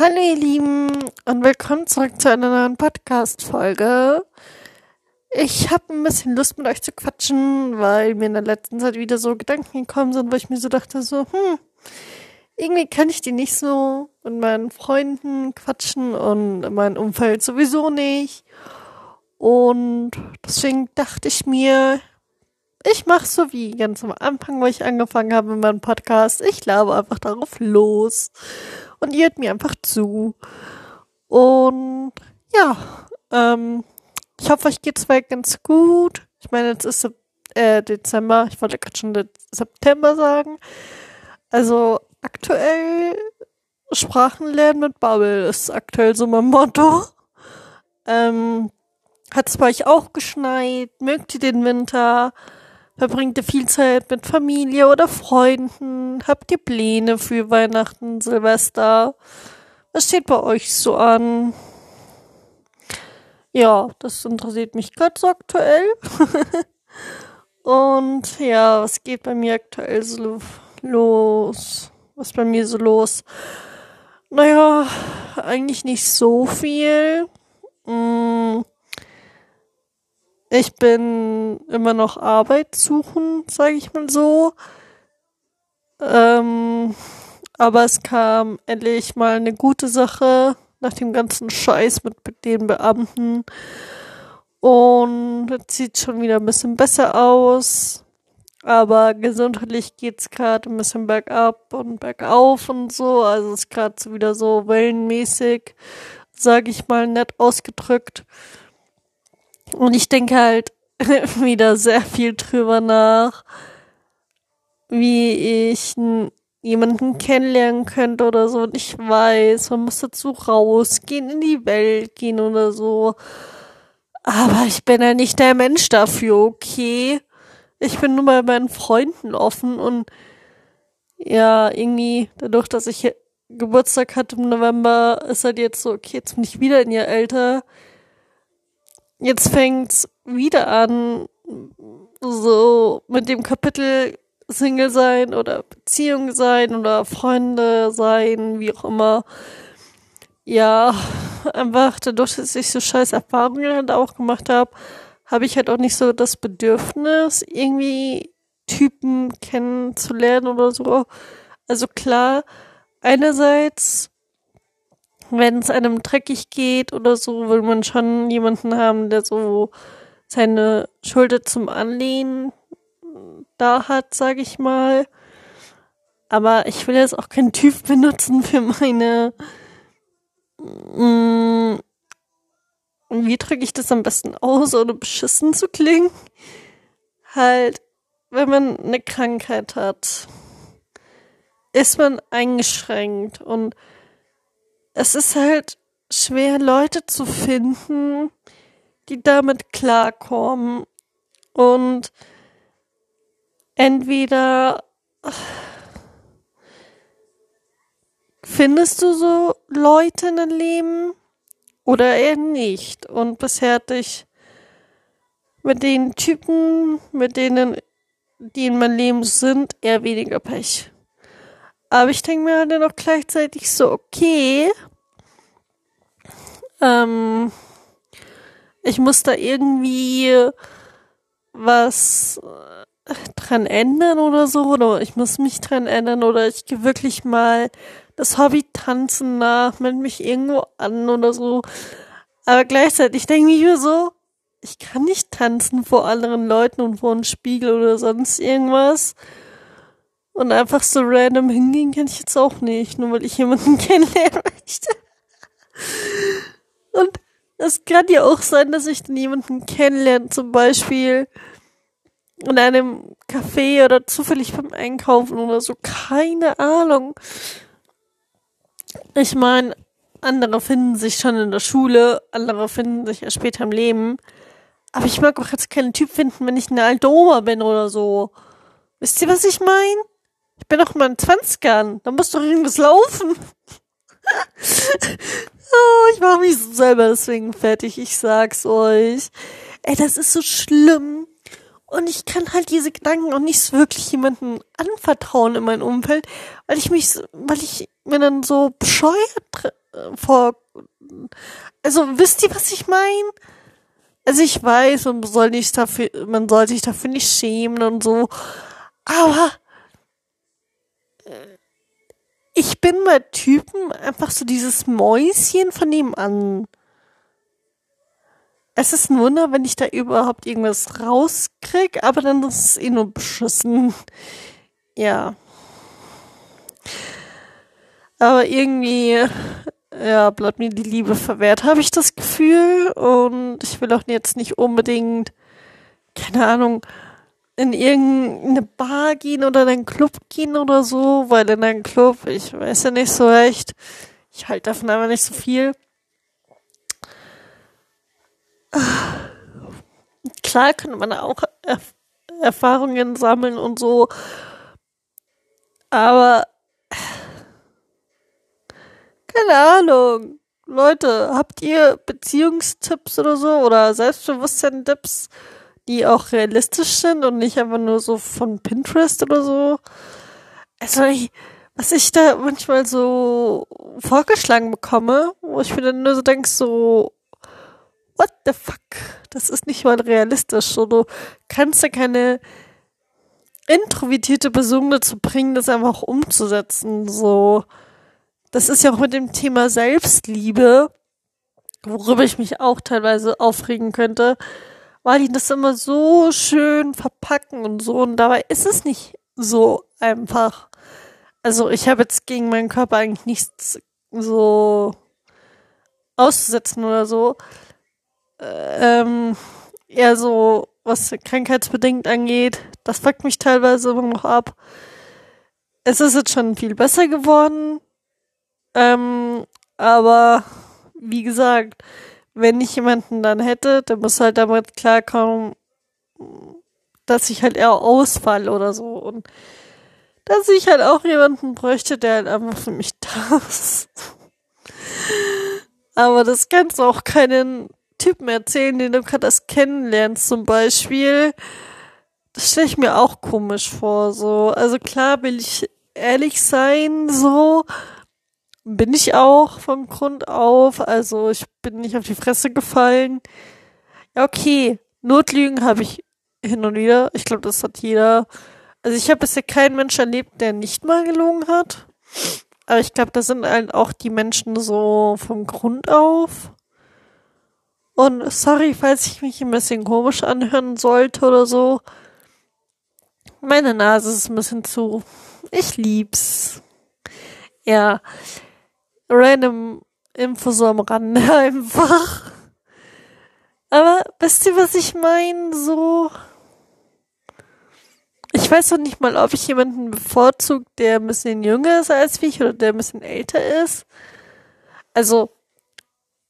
Hallo ihr Lieben und willkommen zurück zu einer neuen Podcast-Folge. Ich habe ein bisschen Lust mit euch zu quatschen, weil mir in der letzten Zeit wieder so Gedanken gekommen sind, wo ich mir so dachte, so, hm, irgendwie kann ich die nicht so mit meinen Freunden quatschen und in meinem Umfeld sowieso nicht. Und deswegen dachte ich mir, ich mache so wie ganz am Anfang, wo ich angefangen habe mit meinem Podcast. Ich labe einfach darauf los und ihr hört mir einfach zu. Und ja, ähm, ich hoffe, euch geht's weit ganz gut. Ich meine, jetzt ist äh, Dezember. Ich wollte gerade schon September sagen. Also aktuell Sprachen lernen mit Bubble ist aktuell so mein Motto. Ähm, hat es bei euch auch geschneit? Mögt ihr den Winter? Verbringt ihr viel Zeit mit Familie oder Freunden? Habt ihr Pläne für Weihnachten, Silvester? Was steht bei euch so an? Ja, das interessiert mich gerade so aktuell. Und ja, was geht bei mir aktuell so los? Was bei mir so los? Naja, eigentlich nicht so viel. Hm ich bin immer noch Arbeit suchen, sage ich mal so. Ähm, aber es kam endlich mal eine gute Sache nach dem ganzen Scheiß mit den Beamten. Und es sieht schon wieder ein bisschen besser aus. Aber gesundheitlich geht's gerade ein bisschen bergab und bergauf und so. Also es ist gerade so wieder so wellenmäßig, sage ich mal nett ausgedrückt. Und ich denke halt wieder sehr viel drüber nach, wie ich jemanden kennenlernen könnte oder so. Und ich weiß, man muss dazu rausgehen, in die Welt gehen oder so. Aber ich bin ja nicht der Mensch dafür, okay? Ich bin nur bei meinen Freunden offen und ja, irgendwie dadurch, dass ich Geburtstag hatte im November, ist halt jetzt so, okay, jetzt bin ich wieder in ihr Alter jetzt fängt's wieder an, so mit dem Kapitel Single sein oder Beziehung sein oder Freunde sein, wie auch immer. Ja, einfach dadurch, dass ich so scheiß Erfahrungen halt auch gemacht habe, habe ich halt auch nicht so das Bedürfnis, irgendwie Typen kennenzulernen oder so. Also klar, einerseits wenn es einem dreckig geht oder so, will man schon jemanden haben, der so seine Schulter zum Anlehnen da hat, sag ich mal. Aber ich will jetzt auch keinen Typ benutzen für meine. Mh, mm, wie drücke ich das am besten aus, ohne beschissen zu klingen? Halt, wenn man eine Krankheit hat, ist man eingeschränkt und es ist halt schwer, Leute zu finden, die damit klarkommen. Und entweder findest du so Leute in deinem Leben oder eher nicht. Und bisher hatte ich mit den Typen, mit denen, die in meinem Leben sind, eher weniger Pech. Aber ich denke mir halt dann auch gleichzeitig so, okay, ähm, ich muss da irgendwie was äh, dran ändern oder so, oder ich muss mich dran ändern, oder ich gehe wirklich mal das Hobby tanzen nach, melde mich irgendwo an oder so. Aber gleichzeitig denke ich mir so, ich kann nicht tanzen vor anderen Leuten und vor einem Spiegel oder sonst irgendwas. Und einfach so random hingehen kann ich jetzt auch nicht, nur weil ich jemanden kennenlernen möchte. Und es kann ja auch sein, dass ich dann jemanden kennenlerne, zum Beispiel in einem Café oder zufällig beim Einkaufen oder so. Keine Ahnung. Ich meine, andere finden sich schon in der Schule, andere finden sich ja später im Leben. Aber ich mag auch jetzt keinen Typ finden, wenn ich eine alte Oma bin oder so. Wisst ihr, was ich meine? Ich bin doch mal in 20ern. Da muss doch irgendwas laufen. oh, ich mache mich selber deswegen fertig. Ich sag's euch. Ey, das ist so schlimm. Und ich kann halt diese Gedanken auch nicht wirklich jemandem anvertrauen in meinem Umfeld, weil ich mich, weil ich mir dann so bescheuert äh, vor. Also wisst ihr, was ich meine? Also ich weiß, man soll nicht dafür, man soll sich dafür nicht schämen und so. Aber ich bin bei Typen einfach so dieses Mäuschen von nebenan. Es ist ein Wunder, wenn ich da überhaupt irgendwas rauskrieg, aber dann ist es eh nur beschissen. Ja. Aber irgendwie, ja, bleibt mir die Liebe verwehrt, habe ich das Gefühl. Und ich will auch jetzt nicht unbedingt, keine Ahnung, in irgendeine Bar gehen oder in einen Club gehen oder so, weil in einem Club, ich weiß ja nicht so recht, ich halte davon aber nicht so viel. Klar könnte man auch Erf Erfahrungen sammeln und so, aber keine Ahnung. Leute, habt ihr Beziehungstipps oder so oder Selbstbewusstsein-Tipps? Die auch realistisch sind und nicht einfach nur so von Pinterest oder so. Also, ich, was ich da manchmal so vorgeschlagen bekomme, wo ich mir dann nur so denke, so, what the fuck? Das ist nicht mal realistisch. So, du kannst ja keine introvertierte Person dazu bringen, das einfach umzusetzen. So, das ist ja auch mit dem Thema Selbstliebe, worüber ich mich auch teilweise aufregen könnte weil die das immer so schön verpacken und so. Und dabei ist es nicht so einfach. Also ich habe jetzt gegen meinen Körper eigentlich nichts so auszusetzen oder so. Ähm, eher so, was krankheitsbedingt angeht, das fuckt mich teilweise immer noch ab. Es ist jetzt schon viel besser geworden. Ähm, aber wie gesagt, wenn ich jemanden dann hätte, der muss halt damit klarkommen, dass ich halt eher ausfall oder so. Und dass ich halt auch jemanden bräuchte, der halt einfach für mich da ist. Aber das kannst du auch keinen Typen erzählen, den du gerade erst kennenlernst, zum Beispiel. Das stelle ich mir auch komisch vor, so. Also klar will ich ehrlich sein, so bin ich auch von Grund auf. Also ich bin nicht auf die Fresse gefallen. Ja, okay. Notlügen habe ich hin und wieder. Ich glaube, das hat jeder. Also ich habe bisher keinen Mensch erlebt, der nicht mal gelogen hat. Aber ich glaube, da sind halt auch die Menschen so vom Grund auf. Und sorry, falls ich mich ein bisschen komisch anhören sollte oder so. Meine Nase ist ein bisschen zu. Ich lieb's. Ja random Info so am Rande einfach. Aber wisst ihr, was ich meine? So. Ich weiß noch nicht mal, ob ich jemanden bevorzugt, der ein bisschen jünger ist als ich oder der ein bisschen älter ist. Also,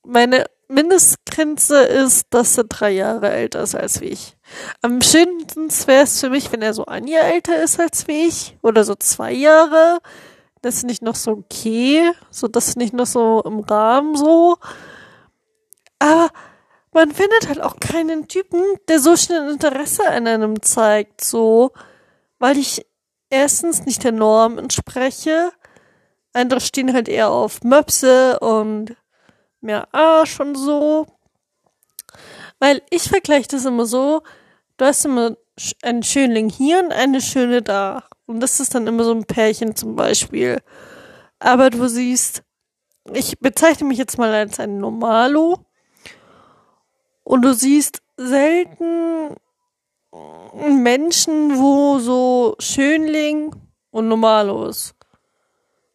meine Mindestgrenze ist, dass er drei Jahre älter ist als ich. Am schönsten wäre es für mich, wenn er so ein Jahr älter ist als ich. Oder so zwei Jahre das ist nicht noch so okay, so das ist nicht noch so im Rahmen so. Aber man findet halt auch keinen Typen, der so schnell Interesse an einem zeigt, so, weil ich erstens nicht der Norm entspreche. Andere stehen halt eher auf Möpse und mehr Arsch und so. Weil ich vergleiche das immer so, du hast immer einen Schönling hier und eine Schöne da. Und das ist dann immer so ein Pärchen zum Beispiel. Aber du siehst, ich bezeichne mich jetzt mal als ein Normalo. Und du siehst selten Menschen, wo so Schönling und Normalo ist.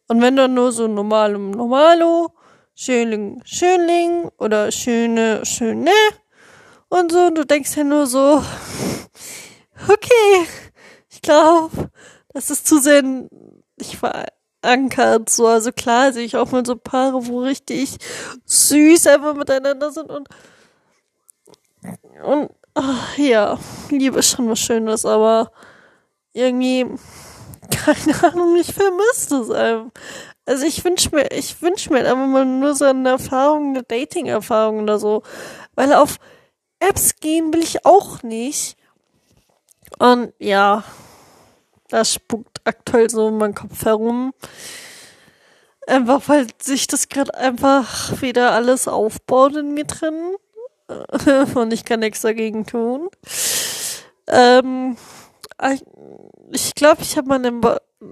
Und wenn dann nur so Normalum Normalo, Schönling, Schönling oder Schöne, Schöne und so, und du denkst ja nur so, okay, ich glaube, das ist zu sehr nicht verankert. So, also klar sehe ich auch mal so Paare, wo richtig süß einfach miteinander sind und und ach, ja, Liebe ist schon was Schönes, aber irgendwie keine Ahnung, ich vermisse es einfach. Also ich wünsche mir, ich wünsche mir einfach mal nur so eine Erfahrung, eine Dating-Erfahrung oder so. Weil auf Apps gehen will ich auch nicht. Und ja, das spukt aktuell so in meinem Kopf herum. Einfach weil sich das gerade einfach wieder alles aufbaut in mir drin. Und ich kann nichts dagegen tun. Ähm, ich glaube, ich habe mal in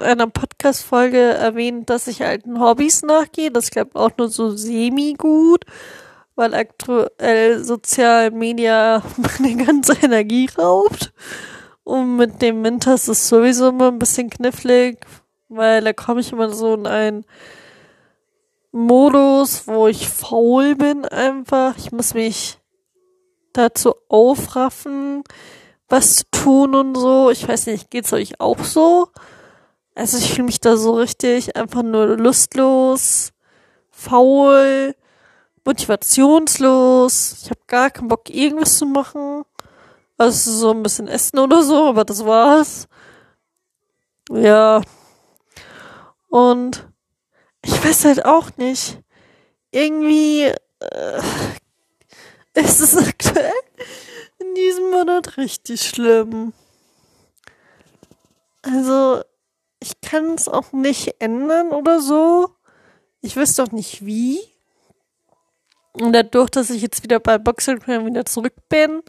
einer Podcast-Folge erwähnt, dass ich alten Hobbys nachgehe. Das klappt auch nur so semi-gut, weil aktuell Social Media meine ganze Energie raubt. Und mit dem Winter ist es sowieso immer ein bisschen knifflig, weil da komme ich immer so in einen Modus, wo ich faul bin einfach. Ich muss mich dazu aufraffen, was zu tun und so. Ich weiß nicht, geht's euch auch so? Also ich fühle mich da so richtig einfach nur lustlos, faul, motivationslos. Ich habe gar keinen Bock, irgendwas zu machen. Also so ein bisschen essen oder so, aber das war's. Ja. Und ich weiß halt auch nicht. Irgendwie äh, ist es aktuell in diesem Monat richtig schlimm. Also, ich kann es auch nicht ändern oder so. Ich wüsste auch nicht wie. Und dadurch, dass ich jetzt wieder bei Boxing wieder zurück bin,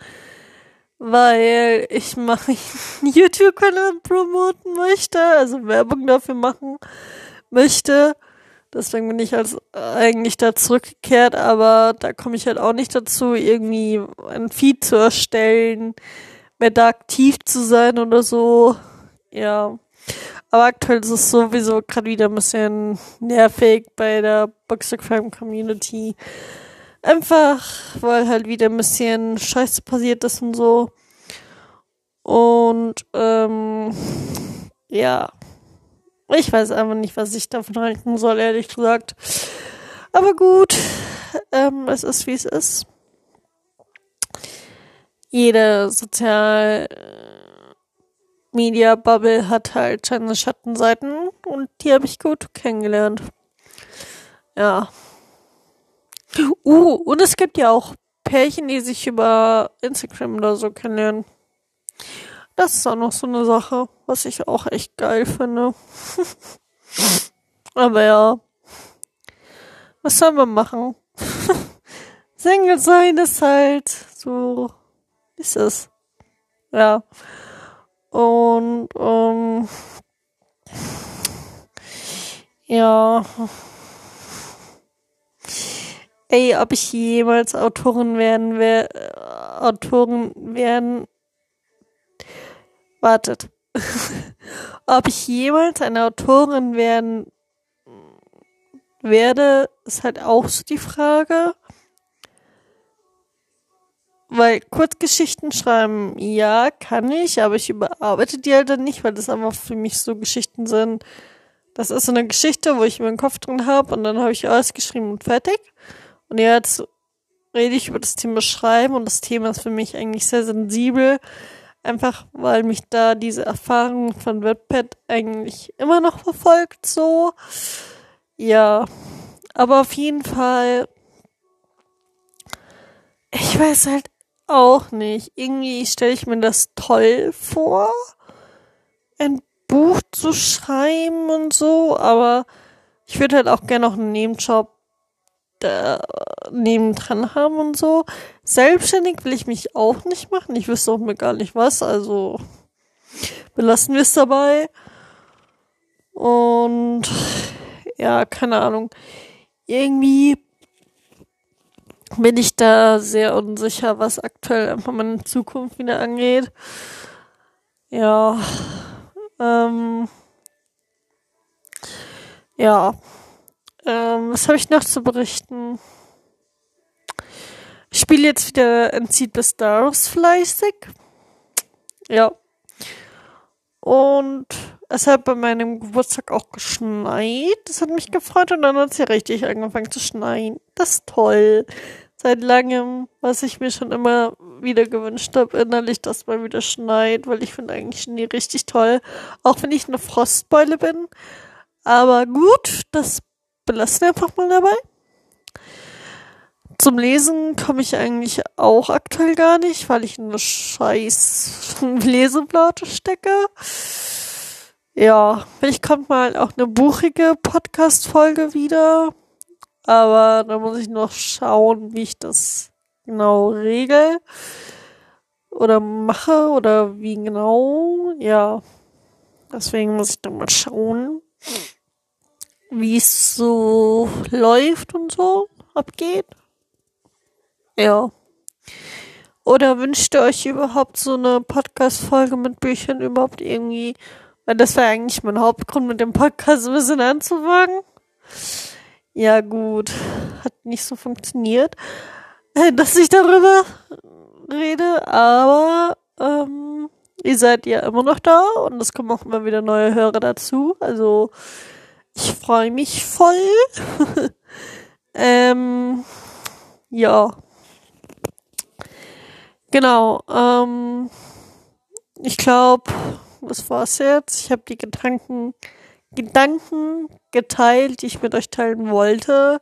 weil ich meinen YouTube-Kanal promoten möchte, also Werbung dafür machen möchte. Deswegen bin ich als eigentlich da zurückgekehrt, aber da komme ich halt auch nicht dazu, irgendwie ein Feed zu erstellen, mehr da aktiv zu sein oder so. Ja. Aber aktuell ist es sowieso gerade wieder ein bisschen nervig bei der Boxercrime Community. Einfach, weil halt wieder ein bisschen Scheiße passiert ist und so. Und, ähm, ja. Ich weiß einfach nicht, was ich davon halten soll, ehrlich gesagt. Aber gut, ähm, es ist wie es ist. Jede Sozial Media Bubble hat halt seine Schattenseiten und die habe ich gut kennengelernt. Ja. Uh, und es gibt ja auch Pärchen, die sich über Instagram oder so kennenlernen. Das ist auch noch so eine Sache, was ich auch echt geil finde. Aber ja. Was soll man machen? Single sein ist halt so, ist es. Ja. Und, ähm, ja. Ey, ob ich jemals Autorin werden, wer, Autorin werden Wartet. Ob ich jemals eine Autorin werden werde, ist halt auch so die Frage. Weil Kurzgeschichten schreiben, ja, kann ich, aber ich überarbeite die halt dann nicht, weil das einfach für mich so Geschichten sind. Das ist so eine Geschichte, wo ich meinen Kopf drin habe und dann habe ich alles geschrieben und fertig. Und jetzt rede ich über das Thema Schreiben und das Thema ist für mich eigentlich sehr sensibel. Einfach weil mich da diese Erfahrung von WordPad eigentlich immer noch verfolgt, so. Ja. Aber auf jeden Fall. Ich weiß halt auch nicht. Irgendwie stelle ich mir das toll vor, ein Buch zu schreiben und so, aber ich würde halt auch gerne noch einen Nebenjob da nebendran haben und so. Selbstständig will ich mich auch nicht machen. Ich wüsste auch mir gar nicht was, also belassen wir es dabei. Und ja, keine Ahnung. Irgendwie bin ich da sehr unsicher, was aktuell einfach meine Zukunft wieder angeht. Ja. Ähm, ja. Ähm, was habe ich noch zu berichten? Ich spiele jetzt wieder Entzieht bis Stars fleißig. Ja. Und es hat bei meinem Geburtstag auch geschneit. Das hat mich gefreut und dann hat es ja richtig angefangen zu schneien. Das ist toll. Seit langem, was ich mir schon immer wieder gewünscht habe, innerlich, dass mal wieder schneit, weil ich finde eigentlich Schnee richtig toll. Auch wenn ich eine Frostbeule bin. Aber gut, das belassen einfach mal dabei. Zum Lesen komme ich eigentlich auch aktuell gar nicht, weil ich in eine scheiß Leseblate stecke. Ja, vielleicht kommt mal auch eine buchige Podcast-Folge wieder. Aber da muss ich noch schauen, wie ich das genau regel oder mache oder wie genau. Ja, deswegen muss ich dann mal schauen, wie es so läuft und so abgeht. Ja. Oder wünscht ihr euch überhaupt so eine Podcast-Folge mit Büchern überhaupt irgendwie? Weil das war eigentlich mein Hauptgrund, mit dem Podcast ein bisschen anzufangen. Ja, gut. Hat nicht so funktioniert, dass ich darüber rede, aber ähm, ihr seid ja immer noch da und es kommen auch immer wieder neue Hörer dazu. Also ich freue mich voll. ähm, ja. Genau. Ähm, ich glaube, das war's jetzt. Ich habe die Gedanken, Gedanken geteilt, die ich mit euch teilen wollte.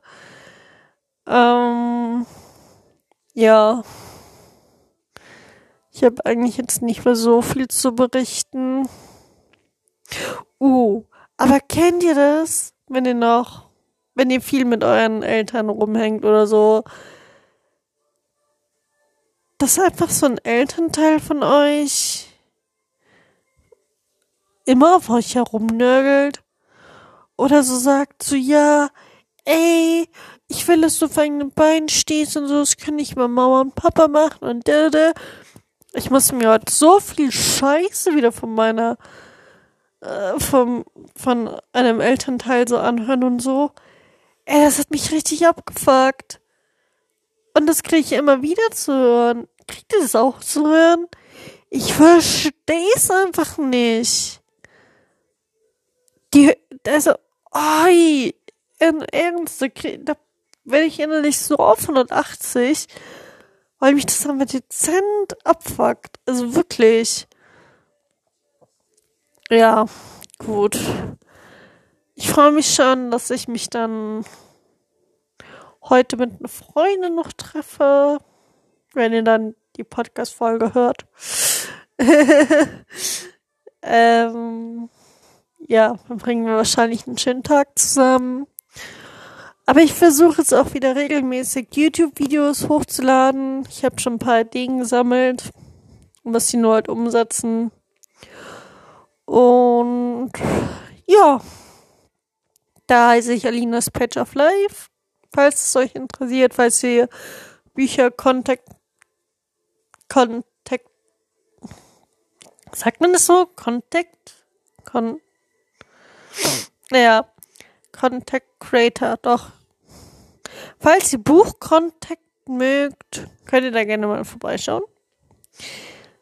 Ähm, ja. Ich habe eigentlich jetzt nicht mehr so viel zu berichten. Uh, aber kennt ihr das, wenn ihr noch, wenn ihr viel mit euren Eltern rumhängt oder so, dass einfach so ein Elternteil von euch immer auf euch herumnörgelt oder so sagt so, ja, ey, ich will, dass du auf eigenen Beinen stehst und so, das kann ich mal Mama und Papa machen und da, Ich muss mir heute so viel Scheiße wieder von meiner, äh, vom, von einem Elternteil so anhören und so. Ey, das hat mich richtig abgefuckt. Und das kriege ich immer wieder zu hören. Kriegt ihr das auch zu hören? Ich verstehe es einfach nicht. Die, also, oi, in Ernst, da, da werde ich innerlich so auf 180, weil mich das einfach dezent abfuckt. Also wirklich. Ja, gut. Ich freue mich schon, dass ich mich dann heute mit einer Freundin noch treffe, wenn ihr dann die Podcast-Folge hört. ähm, ja, dann bringen wir wahrscheinlich einen schönen Tag zusammen. Aber ich versuche jetzt auch wieder regelmäßig YouTube-Videos hochzuladen. Ich habe schon ein paar Ideen gesammelt, was sie nur halt umsetzen. Und ja, da heiße ich Alinas Patch of Life falls es euch interessiert, falls ihr Bücher Kontakt Kontakt sagt man das so? Kontakt Kon naja, Contact Creator, doch. Falls ihr Buchkontakt mögt, könnt ihr da gerne mal vorbeischauen.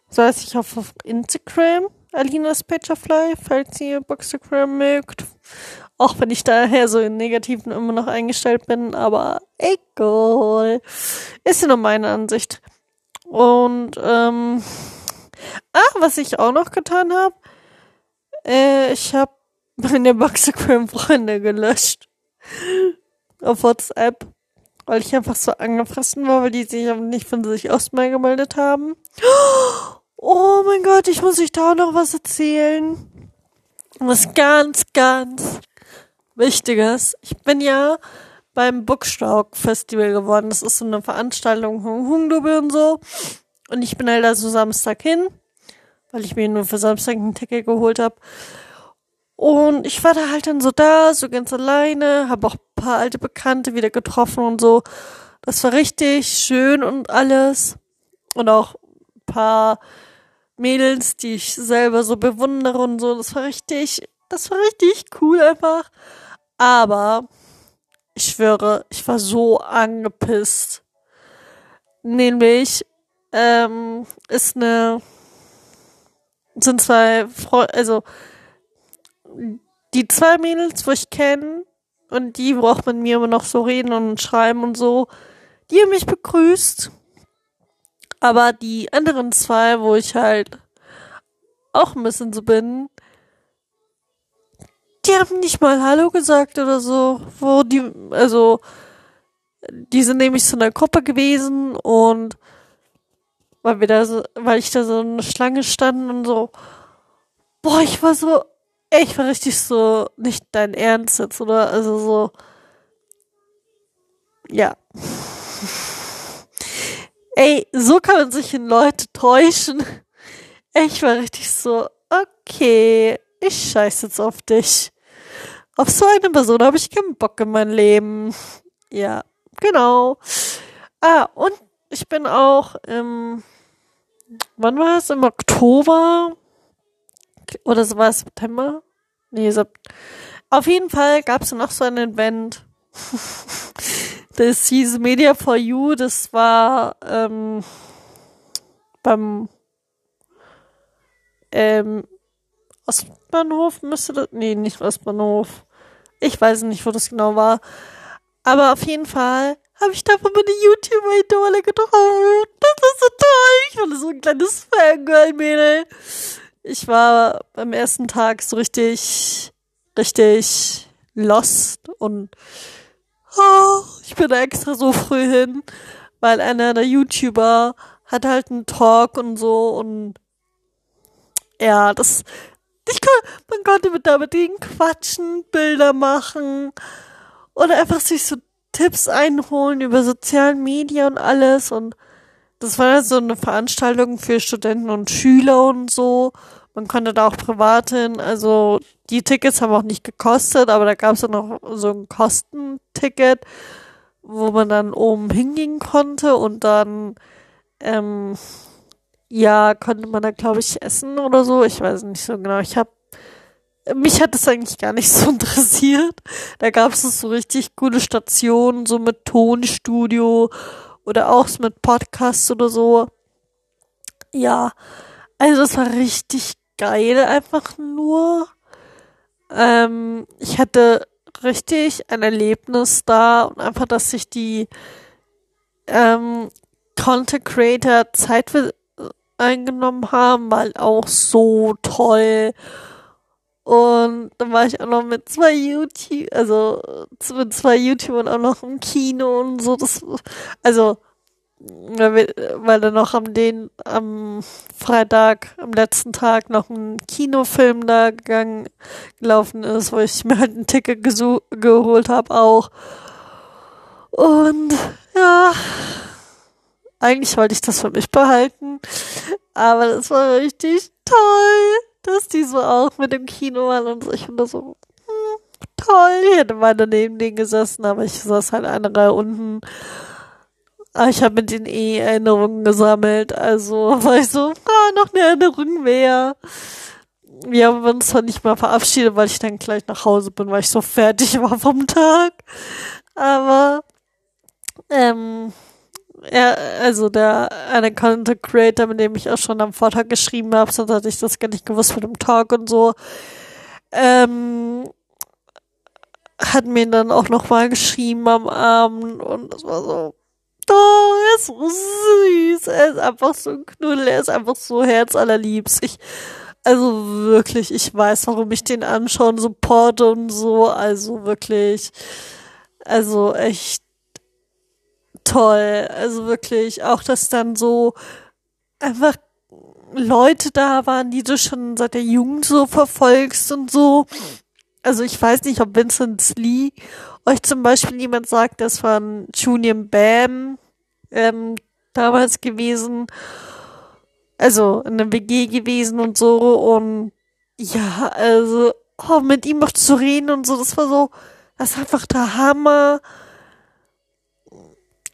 So heißt ich auf Instagram, Alinas Picturefly, falls ihr Bookstagram mögt. Auch wenn ich daher so in Negativen immer noch eingestellt bin, aber egal. Ist ja nur meine Ansicht. Und, ähm, ah, was ich auch noch getan habe, äh, ich habe meine Boxagram-Freunde gelöscht. Auf WhatsApp. Weil ich einfach so angefressen war, weil die sich nicht von sich aus mehr gemeldet haben. Oh mein Gott, ich muss euch da noch was erzählen. Was ganz, ganz Wichtiges. Ich bin ja beim Bookstock Festival geworden. Das ist so eine Veranstaltung von Hungdubel und so. Und ich bin halt da so Samstag hin, weil ich mir nur für Samstag ein Ticket geholt habe. Und ich war da halt dann so da, so ganz alleine, habe auch ein paar alte Bekannte wieder getroffen und so. Das war richtig schön und alles. Und auch ein paar Mädels, die ich selber so bewundere und so. Das war richtig, das war richtig cool einfach. Aber ich schwöre, ich war so angepisst. Nämlich ähm, ist eine sind zwei Freunde, also die zwei Mädels, wo ich kenne und die braucht man mir immer noch so reden und schreiben und so, die haben mich begrüßt. Aber die anderen zwei, wo ich halt auch ein bisschen so bin, die haben nicht mal Hallo gesagt oder so, wo die, also, die sind nämlich in der Gruppe gewesen und weil wir da so, weil ich da so eine Schlange stand und so, boah, ich war so, ey, ich war richtig so, nicht dein Ernst jetzt, oder? Also so, ja. Ey, so kann man sich in Leute täuschen. Ich war richtig so, okay, ich scheiße jetzt auf dich. Auf so eine Person habe ich keinen Bock in mein Leben. Ja, genau. Ah, und ich bin auch im, wann war es? Im Oktober? Oder so war es September? Nee, Sep auf jeden Fall gab es noch so ein Event. das hieß Media for You, das war ähm, beim ähm, Ostbahnhof müsste das, nee, nicht Ostbahnhof. Ich weiß nicht, wo das genau war. Aber auf jeden Fall habe ich da von meine YouTube-Idole getroffen. Das ist so toll. Ich war so ein kleines Fangirl-Mädel. Ich war beim ersten Tag so richtig, richtig lost und oh, ich bin da extra so früh hin, weil einer der YouTuber hat halt einen Talk und so und ja, das, ich kann, man konnte mit da mit denen quatschen, Bilder machen oder einfach sich so Tipps einholen über sozialen Medien und alles und das war so eine Veranstaltung für Studenten und Schüler und so. Man konnte da auch privat hin. Also die Tickets haben auch nicht gekostet, aber da gab es dann noch so ein Kostenticket, wo man dann oben hingehen konnte und dann ähm, ja konnte man da glaube ich essen oder so. Ich weiß nicht so genau. Ich habe mich hat das eigentlich gar nicht so interessiert. Da gab es so richtig coole Stationen, so mit Tonstudio oder auch mit Podcasts oder so. Ja, also das war richtig geil, einfach nur. Ähm, ich hatte richtig ein Erlebnis da und einfach, dass sich die ähm, Content Creator Zeit für eingenommen haben, weil auch so toll. Und dann war ich auch noch mit zwei YouTube, also mit zwei YouTubern auch noch im Kino und so. Das, also, weil dann noch am den, am Freitag, am letzten Tag noch ein Kinofilm da gegangen, gelaufen ist, wo ich mir halt ein Ticket geholt habe auch. Und ja, eigentlich wollte ich das für mich behalten, aber das war richtig toll dass die so auch mit dem Kino waren und so. Ich finde so hm, toll. Ich hätte mal neben denen gesessen, aber ich saß halt eine Reihe unten. Ah, ich habe mit denen eh Erinnerungen gesammelt. Also war ich so, ah, noch eine Erinnerung mehr. Wir haben uns zwar nicht mal verabschiedet, weil ich dann gleich nach Hause bin, weil ich so fertig war vom Tag. Aber ähm, ja, also der eine Content Creator, mit dem ich auch schon am Vortag geschrieben habe, sonst hatte ich das gar nicht gewusst mit dem Talk und so, ähm, hat mir dann auch noch mal geschrieben am Abend und das war so, oh, er ist so süß, er ist einfach so ein Knuddel, er ist einfach so herzallerliebst. Ich, also wirklich, ich weiß, warum ich den anschauen supporte und so, also wirklich, also echt toll. Also wirklich, auch dass dann so einfach Leute da waren, die du schon seit der Jugend so verfolgst und so. Also ich weiß nicht, ob Vincent Lee euch zum Beispiel jemand sagt, das war ein Junior Bam ähm, damals gewesen. Also in der WG gewesen und so. Und ja, also oh, mit ihm noch zu reden und so, das war so, das ist einfach der Hammer.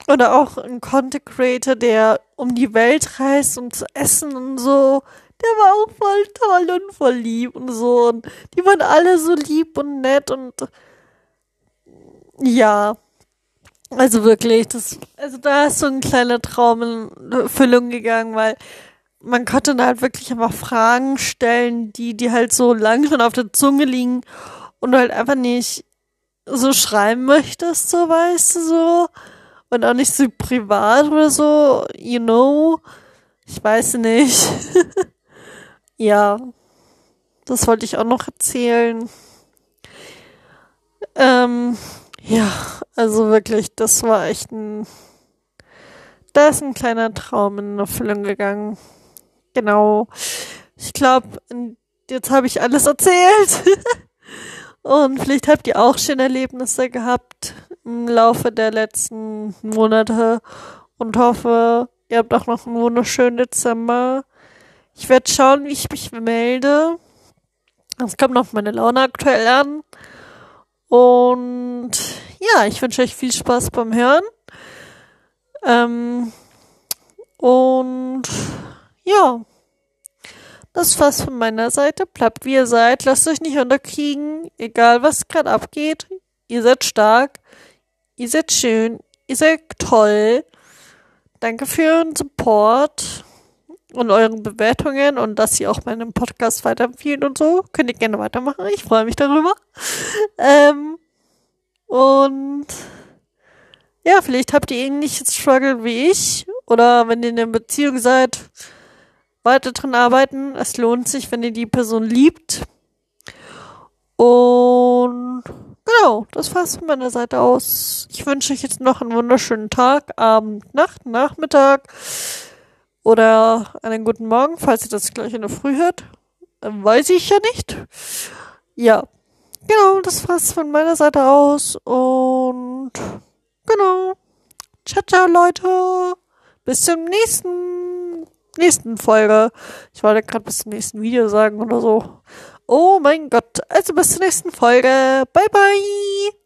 Oder auch ein Content Creator, der um die Welt reist, um zu essen und so. Der war auch voll toll und voll lieb und so. Und die waren alle so lieb und nett und ja. Also wirklich, das, also da ist so ein kleiner Traum in Erfüllung gegangen, weil man konnte da halt wirklich einfach Fragen stellen, die, die halt so lang schon auf der Zunge liegen und du halt einfach nicht so schreiben möchtest, so weißt du, so und auch nicht so privat oder so, you know. Ich weiß nicht. ja, das wollte ich auch noch erzählen. Ähm, ja, also wirklich, das war echt ein, da ist ein kleiner Traum in Erfüllung gegangen. Genau. Ich glaube, jetzt habe ich alles erzählt. Und vielleicht habt ihr auch schöne Erlebnisse gehabt im Laufe der letzten Monate und hoffe, ihr habt auch noch einen wunderschönen Dezember. Ich werde schauen, wie ich mich melde. Es kommt noch meine Laune aktuell an. Und ja, ich wünsche euch viel Spaß beim Hören. Ähm, und ja. Das war's von meiner Seite. Bleibt wie ihr seid. Lasst euch nicht unterkriegen. Egal was gerade abgeht. Ihr seid stark. Ihr seid schön. Ihr seid toll. Danke für euren Support und euren Bewertungen und dass ihr auch meinen Podcast weiterempfehlen und so. Könnt ihr gerne weitermachen. Ich freue mich darüber. Ähm, und ja, vielleicht habt ihr ähnliches Struggle wie ich. Oder wenn ihr in einer Beziehung seid, weiter dran arbeiten. Es lohnt sich, wenn ihr die Person liebt. Und genau, das war's von meiner Seite aus. Ich wünsche euch jetzt noch einen wunderschönen Tag, Abend, Nacht, Nachmittag oder einen guten Morgen, falls ihr das gleich in der Früh hört. Weiß ich ja nicht. Ja, genau, das war's von meiner Seite aus und genau. Ciao, ciao, Leute. Bis zum nächsten nächsten Folge. Ich wollte gerade bis zum nächsten Video sagen oder so. Oh mein Gott. Also bis zur nächsten Folge. Bye bye.